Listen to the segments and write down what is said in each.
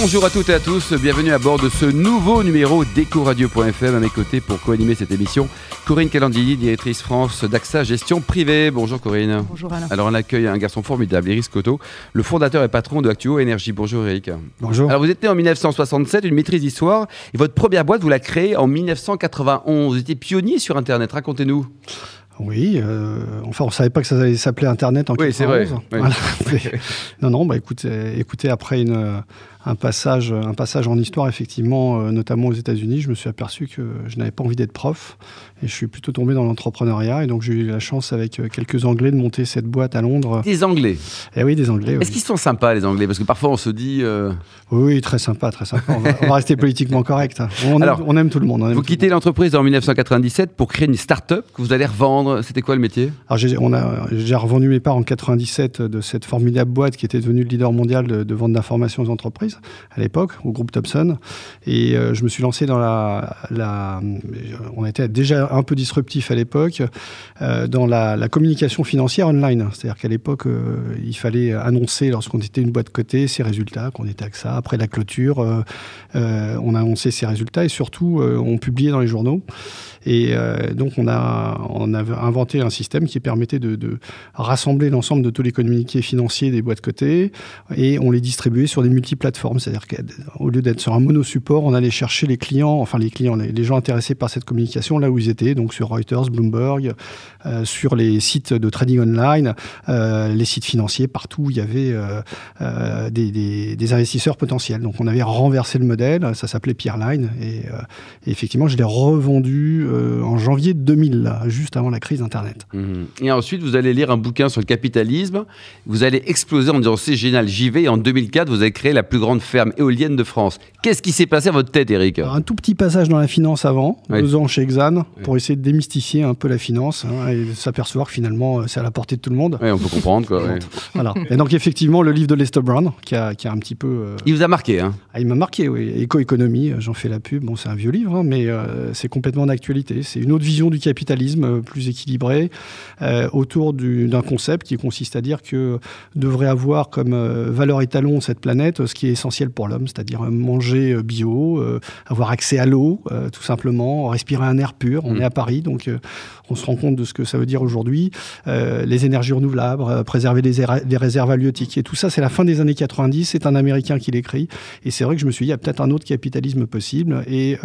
Bonjour à toutes et à tous, bienvenue à bord de ce nouveau numéro d'Ecoradio.fm. À mes côtés pour co-animer cette émission, Corinne Calandilli, directrice France d'AXA Gestion Privée. Bonjour Corinne. Bonjour Alain. Alors on accueille un garçon formidable, Eric Scotto, le fondateur et patron de Actuo Énergie. Bonjour Eric. Bonjour. Alors vous êtes né en 1967, une maîtrise d'histoire, et votre première boîte, vous la créée en 1991. Vous étiez pionnier sur Internet, racontez-nous. Oui, euh, enfin, on savait pas que ça allait s'appeler Internet en Oui, c'est vrai. 91. Oui. Voilà. non, non, bah écoutez, écoutez après une, un, passage, un passage en histoire, effectivement, euh, notamment aux États-Unis, je me suis aperçu que je n'avais pas envie d'être prof et je suis plutôt tombé dans l'entrepreneuriat. Et donc, j'ai eu la chance, avec euh, quelques Anglais, de monter cette boîte à Londres. Des Anglais. Et oui, des Anglais. oui. Est-ce qu'ils sont sympas les Anglais? Parce que parfois on se dit... euh, Oui, très sympa, très sympa. On va, on va rester politiquement correct. On, Alors, aime, on aime tout le monde. Vous quittez l'entreprise en 1997 pour créer une start-up que vous allez revendre. C'était quoi le métier? Alors j'ai, on a, j'ai revendu mes parts en 97 de cette formidable boîte qui était devenue le leader mondial de, de vente d'informations aux entreprises à l'époque, au groupe Thomson. Et euh, je me suis lancé dans la, On était déjà un peu disruptif à l'époque euh, dans la, communication financière online. C'est-à-dire qu'à l'époque, euh, il fallait annoncer lorsqu'on était une boîte cotée ses résultats, qu'on était AXA. Après la clôture, on a annoncé ses résultats et surtout, on publiait dans les journaux. Et donc, on a, inventé un système qui permettait de, de rassembler l'ensemble de tous les communiqués financiers des boîtes cotées et on les distribuait sur des multiplateformes. C'est-à-dire qu'au lieu d'être sur un monosupport, on allait chercher les clients, enfin les clients, les, gens intéressés par cette communication là où ils étaient, donc sur Reuters, Bloomberg, euh, sur les sites de trading online, euh, les sites financiers, partout où il y avait euh, des, investisseurs potentiels. Donc on avait renversé le modèle, ça s'appelait Peerline et, et effectivement je l'ai revendu en janvier 2000, là, juste avant la crise Internet. Mhm. Et ensuite, vous allez lire un bouquin sur le capitalisme. Vous allez exploser en disant c'est génial, j'y vais. Et en 2004, vous avez créé la plus grande ferme éolienne de France. Qu'est-ce qui s'est passé à votre tête, Eric Alors, un tout petit passage dans la finance avant, Oui. deux ans chez Exane, pour essayer de démystifier un peu la finance hein, et s'apercevoir que finalement euh, c'est à la portée de tout le monde. Oui, on peut comprendre. Quoi, ouais. Voilà. Et donc effectivement le livre de Lester Brown qui a, qui a un petit peu... euh, Il vous a marqué, hein Ah, il m'a marqué, oui. Éco-économie, euh, j'en fais la pub. Bon, c'est un vieux livre, hein, mais euh, c'est complètement d'actualité. C'est une autre vision du capitalisme, euh, plus équilibrée, autour du- d'un concept qui consiste à dire que devrait avoir comme valeur étalon cette planète ce qui est essentiel pour l'homme, c'est-à-dire manger euh, bio, euh, avoir accès à l'eau, euh, tout simplement, respirer un air pur. On Mm. est à Paris, donc on se rend compte de ce que ça veut dire aujourd'hui. Les énergies renouvelables, préserver les, les réserves halieutiques. Et tout ça, c'est la fin des années 90. C'est un Américain qui l'écrit. Et c'est vrai que je me suis dit, il y a peut-être un autre capitalisme possible. Et,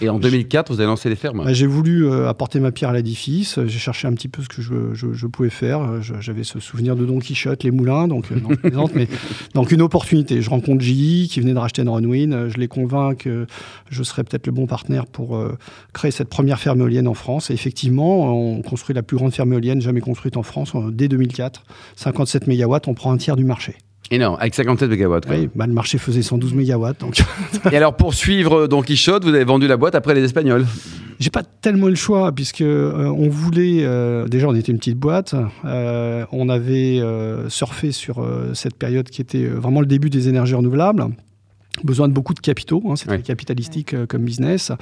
Et en 2004, vous avez lancé les fermes. bah, j'ai voulu apporter ma pierre à l'édifice. J'ai cherché un petit peu ce que je, je- je pouvais faire. J'avais ce souvenir de Don Quichotte, les moulins, donc non, mais donc une opportunité. Je rencontre GE qui venait de racheter Enronwin. Euh, Je les convainc que je serais peut-être le bon partenaire pour euh, créer cette première ferme éolienne en France. Et effectivement, on construit la plus grande ferme éolienne jamais construite en France euh, dès 2004. 57 mégawatts, on prend un tiers du marché. Énorme, avec 57 mégawatts. Oui, bah, le marché faisait 112 mégawatts, donc Et alors, pour suivre Don Quichotte, vous avez vendu la boîte après les Espagnols. J'ai pas tellement le choix puisque euh, on voulait euh, déjà on était une petite boîte, euh, on avait euh, surfé sur euh, cette période qui était euh, vraiment le début des énergies renouvelables. Besoin de beaucoup de capitaux, hein, c'est très capitalistique euh, comme business.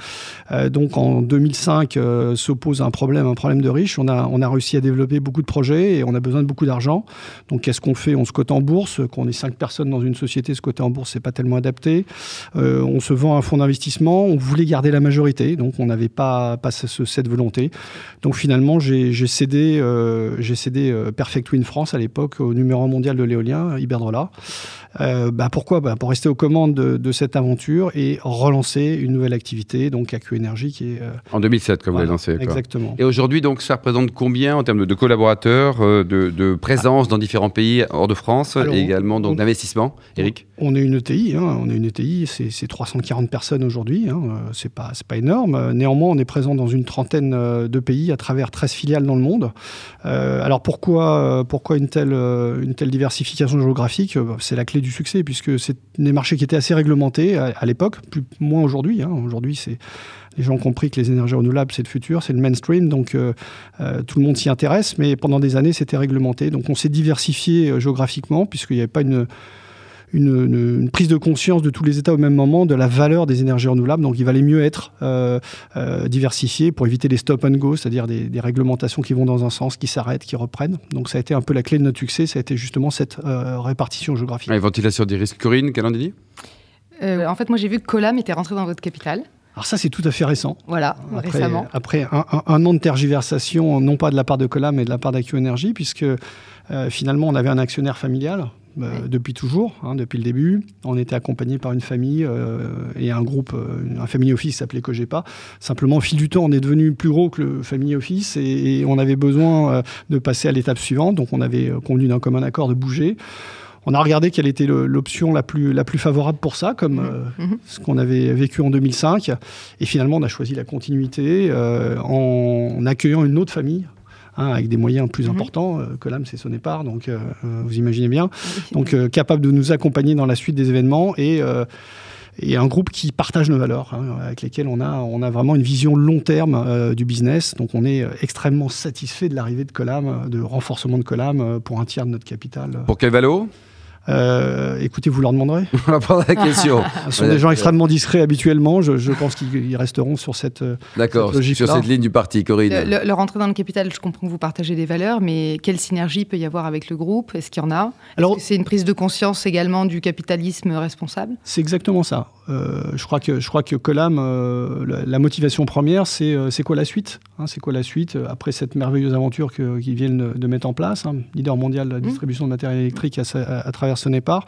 Euh, donc en 2005 euh, s'oppose un problème, un problème de riches. On a, on a réussi à développer beaucoup de projets et on a besoin de beaucoup d'argent. Donc qu'est-ce qu'on fait? On se cote en bourse. Quand on est cinq personnes dans une société, se coter en bourse, c'est pas tellement adapté. Euh, on se vend à un fonds d'investissement. On voulait garder la majorité, donc on n'avait pas, pas ce- cette volonté. Donc finalement, j'ai cédé, j'ai cédé Perfect Wind France à l'époque au numéro mondial de l'éolien, Iberdrola. Bah pourquoi? Bah Pour rester aux commandes de, de cette aventure et relancer une nouvelle activité, donc AQ Énergie, qui est. euh, En 2007, comme vous l'avez lancé. Exactement. Et aujourd'hui, donc, ça représente combien en termes de, collaborateurs, euh, de, de présence dans différents pays hors de France Alors, et également donc on- d'investissement Eric? On est une ETI, hein, on est une ETI, c'est c'est 340 personnes aujourd'hui, hein, euh, c'est pas, pas énorme. Néanmoins, on est présent dans une trentaine de pays à travers 13 filiales dans le monde. Euh, alors pourquoi, pourquoi une, telle, une telle diversification géographique? C'est la clé du succès, puisque c'est des marchés qui étaient assez réglementés à, l'époque, plus moins aujourd'hui. hein. Aujourd'hui, c'est les gens ont compris que les énergies renouvelables, c'est le futur, c'est le mainstream, donc euh, euh, tout le monde s'y intéresse, mais pendant des années, c'était réglementé. Donc on s'est diversifié euh, géographiquement, puisqu'il n'y avait pas une, prise de conscience de tous les États au même moment de la valeur des énergies renouvelables. Donc il valait mieux être diversifié pour éviter les stop and go, c'est-à-dire des, réglementations qui vont dans un sens, qui s'arrêtent, qui reprennent. Donc ça a été un peu la clé de notre succès, ça a été justement cette répartition géographique. La ventilation des risques. Corinne Calandini En fait, moi j'ai vu que Colam était rentré dans votre capitale. Alors ça, c'est tout à fait récent. Voilà, récemment. Après un, an de tergiversation, non pas de la part de Colam, mais de la part d'AQ Energy, puisque finalement, on avait un actionnaire familial euh, depuis toujours, hein, depuis le début. On était accompagné par une famille euh, et un groupe, euh, un family office s'appelait Cogepa. Simplement, au fil du temps, on est devenu plus gros que le family office et, on avait besoin de passer à l'étape suivante. Donc, on avait convenu d'un commun accord de bouger. On a regardé quelle était l'option la plus, la plus favorable pour ça, comme mmh. Mmh. ce qu'on avait vécu en 2005. Et finalement, on a choisi la continuité en accueillant une autre famille Hein, avec des moyens plus mhm. importants euh, que l'âme, c'est son épargne, donc euh, euh, vous imaginez bien. Donc capable de nous accompagner dans la suite des événements et et un groupe qui partage nos valeurs, hein, avec lesquels on a, on a vraiment une vision long terme du business. Donc on est extrêmement satisfait de l'arrivée de Colam, de renforcement de Colam pour un tiers de notre capital. Pour quel valo? Euh, écoutez, vous leur demanderez. On va prendre la question. Ce sont des gens extrêmement discrets habituellement. Je, pense qu'ils resteront sur cette, euh, D'accord, sur cette ligne du parti, Corinne. Le, leur entrée dans le capital, je comprends que vous partagez des valeurs, mais quelle synergie peut y avoir avec le groupe? Est-ce qu'il y en a? Alors, c'est une prise de conscience également du capitalisme responsable? C'est exactement ça. Euh, je crois que je crois que Colam, la, motivation première, c'est c'est quoi la suite hein, C'est quoi la suite après cette merveilleuse aventure qu'ils viennent de mettre en place, hein, leader mondial de la mmh. distribution de matériel électrique à, à, à travers ce n'est pas.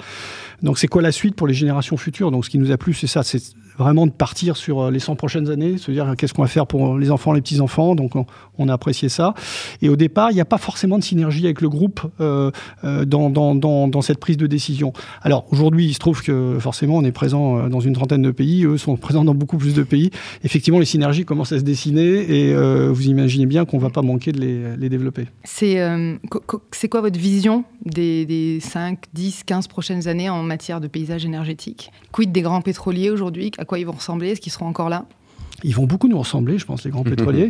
Donc c'est quoi la suite pour les générations futures? Donc ce qui nous a plu, c'est ça, c'est vraiment de partir sur euh, les 100 prochaines années, se dire qu'est-ce qu'on va faire pour les enfants, les petits-enfants? Donc on, a apprécié ça. Et au départ, il n'y a pas forcément de synergie avec le groupe euh, euh, dans, cette prise de décision. Alors aujourd'hui, il se trouve que forcément, on est présent dans une trentaine de pays, eux sont présents dans beaucoup plus de pays. Effectivement, les synergies commencent à se dessiner et vous imaginez bien qu'on ne va pas manquer de les, développer. C'est c'est quoi votre vision des, des 5, 10, 15 prochaines années en matière de paysage énergétique Quid des grands pétroliers aujourd'hui? À quoi ils vont ressembler? Est-ce qu'ils seront encore là? Ils vont beaucoup nous ressembler, je pense, les grands pétroliers.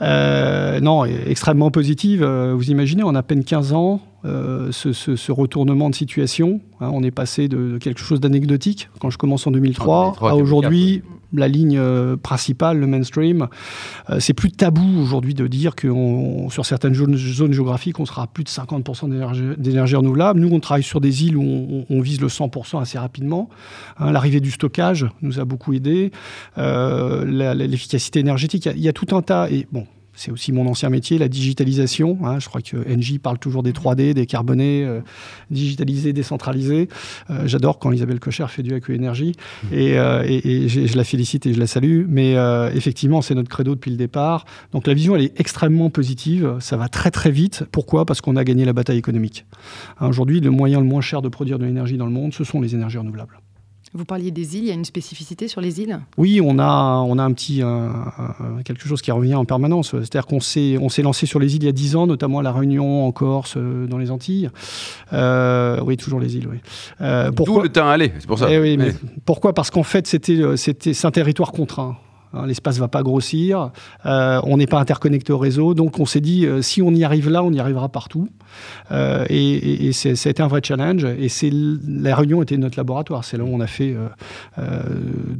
Euh, non, extrêmement positive. Euh, vous imaginez, on a à peine 15 ans, euh, ce, retournement de situation. Hein, on est passé de, quelque chose d'anecdotique quand je commence en 2003, à aujourd'hui la ligne euh, principale, le mainstream. Euh, c'est plus tabou aujourd'hui de dire que sur certaines zones, géographiques, on sera à plus de 50% d'énergie renouvelable. Nous, on travaille sur des îles où on, vise le 100% assez rapidement. Hein, l'arrivée du stockage nous a beaucoup aidé. L'efficacité énergétique, il y, y, a tout un tas. Et bon, c'est aussi mon ancien métier, la digitalisation. Hein. je crois que NJ parle toujours des 3D, des carbonés, euh, digitalisés, décentralisés. Euh, j'adore quand Isabelle Cocher fait du AQ Énergie et, euh, je, la félicite et je la salue. Mais effectivement, c'est notre credo depuis le départ. Donc la vision, elle est extrêmement positive. Ça va très très vite. Pourquoi? Parce qu'on a gagné la bataille économique. Hein, aujourd'hui, le moyen le moins cher de produire de l'énergie dans le monde, ce sont les énergies renouvelables. Vous parliez des îles, il y a une spécificité sur les îles? Oui, on a, on a un petit, quelque chose qui revient en permanence. C'est-à-dire qu'on s'est, on s'est lancé sur les îles il y a 10 ans, notamment à La Réunion, en Corse, euh, dans les Antilles. Euh, oui, toujours les îles, oui. Euh, pourquoi... le temps aller, c'est pour ça. Eh oui, mais pourquoi? Parce qu'en fait, c'était, c'était, c'est un territoire contraint. Hein, l'espace va pas grossir, euh, on n'est pas interconnecté au réseau, donc on s'est dit euh, si on y arrive là, on y arrivera partout. Euh, et, et, a un vrai challenge. Et c'est la Réunion était notre laboratoire. C'est là où on a fait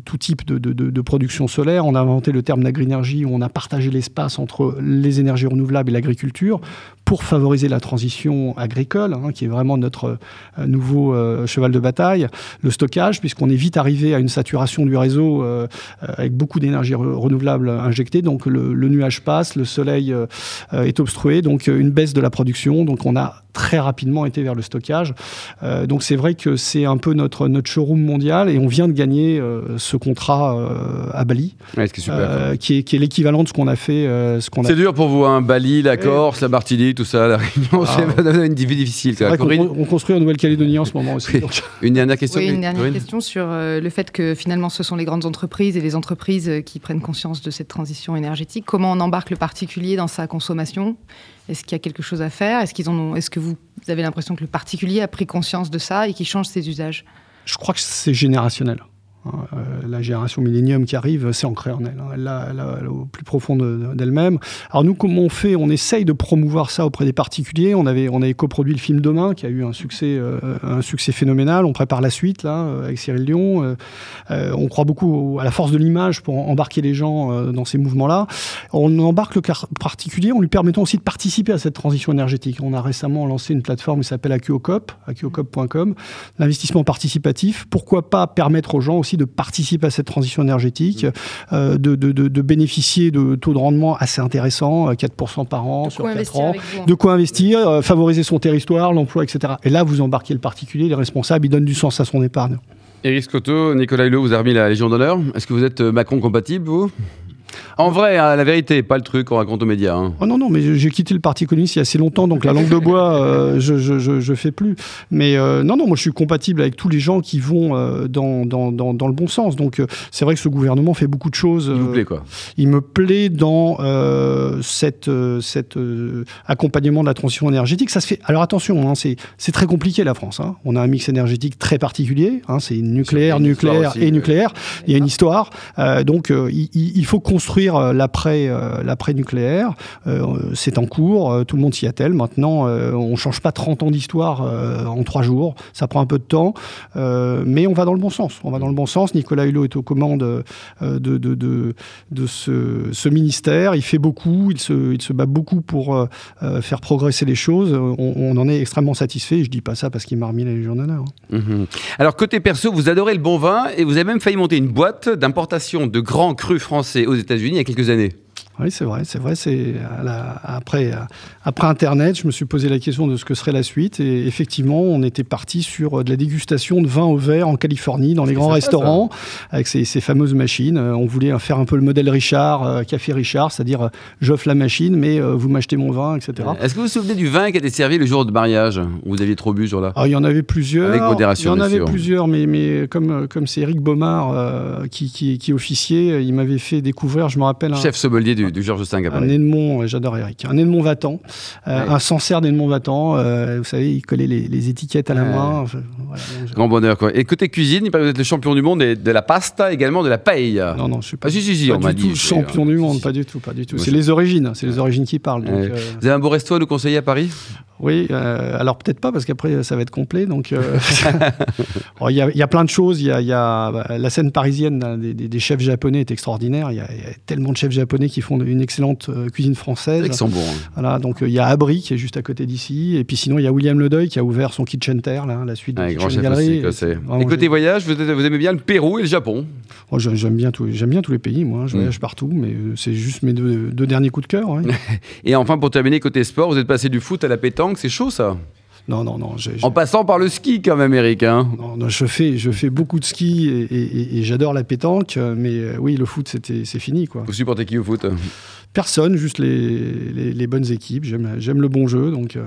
tout type de, production solaire. On a inventé le terme d'agriénergie, on a partagé l'espace entre les énergies renouvelables et l'agriculture pour favoriser la transition agricole, hein, qui est vraiment notre nouveau cheval de bataille. Le stockage, puisqu'on est vite arrivé à une saturation du réseau avec beaucoup d'énergie renouvelable injectée. Donc le, nuage passe, le soleil euh, est obstrué, donc euh, une baisse de la production. Donc on a très rapidement été vers le stockage. Euh, donc c'est vrai que c'est un peu notre, notre showroom mondial et on vient de gagner ce contrat à Bali, qui est, qui est l'équivalent de ce qu'on a fait. ce qu'on c'est dur pour vous, hein, Bali, la Corse, la Martinique, tout ça, la Réunion, ah. c'est une difficile. C'est on, construit en Nouvelle-Calédonie en ce moment aussi. Une dernière question. Oui, une dernière question sur le fait que finalement ce sont les grandes entreprises et les entreprises qui prennent conscience de cette transition énergétique. Comment on embarque le particulier dans sa consommation? Est-ce qu'il y a quelque chose à faire? Est-ce qu'ils ont Est-ce que vous avez l'impression que le particulier a pris conscience de ça et qu'il change ses usages? Je crois que c'est générationnel. Euh, la génération millénium qui arrive, c'est ancré en elle. Hein. Elle l'a au plus profond d'elle-même. Alors nous, comment on fait? On essaye de promouvoir ça auprès des particuliers. On avait, on avait coproduit le film Demain, qui a eu un succès, euh, un succès phénoménal. On prépare la suite là euh, avec Cyril Dion. on croit beaucoup à la force de l'image pour embarquer les gens dans ces mouvements-là. On embarque le particulier en lui permettant aussi de participer à cette transition énergétique. On a récemment lancé une plateforme qui s'appelle AQOCOP, AQOCOP.com, l'investissement participatif. Pourquoi pas permettre aux gens aussi de participer à cette transition énergétique, euh, de, de, de, bénéficier de taux de rendement assez intéressants, 4% euh, par an sur 4 ans, hein. de quoi investir, euh, favoriser son territoire, l'emploi, etc. Et là, vous embarquez le particulier, les responsables, il donne du sens à son épargne. Éric Scotto, Nicolas Hulot, vous avez remis la Légion d'honneur. Est-ce que vous êtes Macron compatible, vous? En vrai, hein, la vérité, pas le truc qu'on raconte aux médias. Hein. Oh non, non, mais j'ai quitté le Parti communiste il y a assez longtemps, donc la langue de bois, euh, je, je, fais plus. Mais euh, non, non, moi je suis compatible avec tous les gens qui vont euh, dans, dans, dans, le bon sens. Donc c'est vrai que ce gouvernement fait beaucoup de choses. il vous plaît quoi Il me plaît dans cette, cet accompagnement de la transition énergétique. Ça se fait. Alors attention, hein, c'est très compliqué la France. Hein. On a un mix énergétique très particulier. c'est nucléaire, nucléaire et nucléaire. Il y a une histoire. donc il, il faut construire euh, l'après euh, l'après nucléaire. Euh, c'est en cours, tout le monde s'y attelle. Maintenant, on change pas 30 ans d'histoire en trois jours. Ça prend un peu de temps, mais on va dans le bon sens. On va dans le bon sens. Nicolas Hulot est aux commandes de, de, de, ce, ministère. Il fait beaucoup, il se, il se bat beaucoup pour faire progresser les choses. On, en est extrêmement satisfait. Je dis pas ça parce qu'il m'a remis la Légion d'honneur. Hein. Mhm. Alors, côté perso, vous adorez le bon vin et vous avez même failli monter une boîte d'importation de grands crus français aux États-Unis il y a quelques années. Oui, c'est vrai, c'est vrai. C'est après, après Internet, je me suis posé la question de ce que serait la suite, et effectivement, on était parti sur euh, de la dégustation de vin au verre en Californie, dans les grands restaurants, avec ces, fameuses machines. Euh, on voulait faire un peu le modèle Richard, euh, café Richard, c'est-à-dire j'offre la machine, mais vous m'achetez mon vin, etc. Est-ce que vous vous souvenez du vin qui a été servi le jour de mariage où vous aviez trop bu, jour-là ah, Il y en avait plusieurs. Avec modération. Il y en avait plusieurs, mais, mais comme comme c'est Eric Baumard qui, qui, officier, il m'avait fait découvrir, je me rappelle. Chef sommelier du, du Georges V. Un Edmond, j'adore Eric, un Edmond Vatan, euh, un Sancerre d'Edmond Vatan. Euh, vous savez, il collait les, étiquettes à la main. Grand bonheur, quoi. Et côté cuisine, vous êtes le champion du monde de la pasta, également de la paella. Non, non, je suis pas, ah, si, si, si, on du tout champion du monde, pas du tout, pas du tout. C'est les origines, c'est les origines qui parlent. Euh, vous avez un beau resto à nous conseiller à Paris? Oui, euh, alors peut-être pas parce qu'après ça va être complet. Donc euh, il y, a plein de choses. Il y a, bah, la scène parisienne des, chefs japonais est extraordinaire. Il y, a tellement de chefs japonais qui font une excellente euh, cuisine française. Ils sont bons. Hein. Voilà, donc il y a Abri qui est juste à côté d'ici, et puis sinon il y a William Ledeuil qui a ouvert son kitchen terre là, la suite de grand chef Galerie. et côté voyage, vous, aimez bien le Pérou et le Japon oh, J'aime bien, bien tous les pays. Moi, je mm. voyage partout, mais c'est juste mes deux, derniers coups de cœur. et enfin, pour terminer côté sport, vous êtes passé du foot à la pétanque. C'est chaud ça non, non, non. En passant par le ski, quand même, Eric. Hein. Non, je, fais, je fais beaucoup de ski et, j'adore la pétanque, mais euh, oui, le foot, c'est fini. Quoi. Vous supportez qui au foot? Personne, juste les, les, bonnes équipes. J'aime le bon jeu, donc. Euh,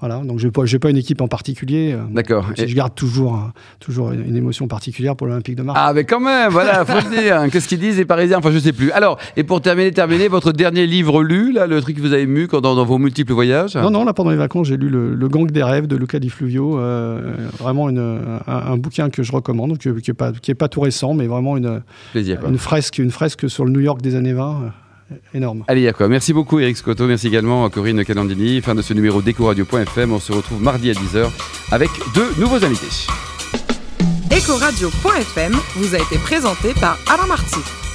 voilà, donc je n'ai pas, pas, une équipe en particulier. Euh, D'accord. Et je garde toujours, toujours une émotion particulière pour l'Olympique de Marseille. Ah, mais quand même, voilà, faut le dire. Qu'est-ce qu'ils disent les Parisiens? Enfin, je sais plus. Alors, et pour terminer, terminer, votre dernier livre lu, là, le truc que vous avez mu dans, dans vos multiples voyages? Non, non, là, pendant les vacances, j'ai lu le, Gang des rêves de Luca Di Fluvio. Euh, vraiment une, un, bouquin que je recommande, qui n'est pas, qui est pas tout récent, mais vraiment une, Plaisir, une, fresque, une fresque sur le New York des années 20 énorme. Allez, y a quoi. Merci beaucoup Eric Scotto, merci également à Corinne Calandini. Fin de ce numéro d'Ecoradio.fm. On se retrouve mardi à 10h avec deux nouveaux invités. Ecoradio.fm vous a été présenté par Alain Marty.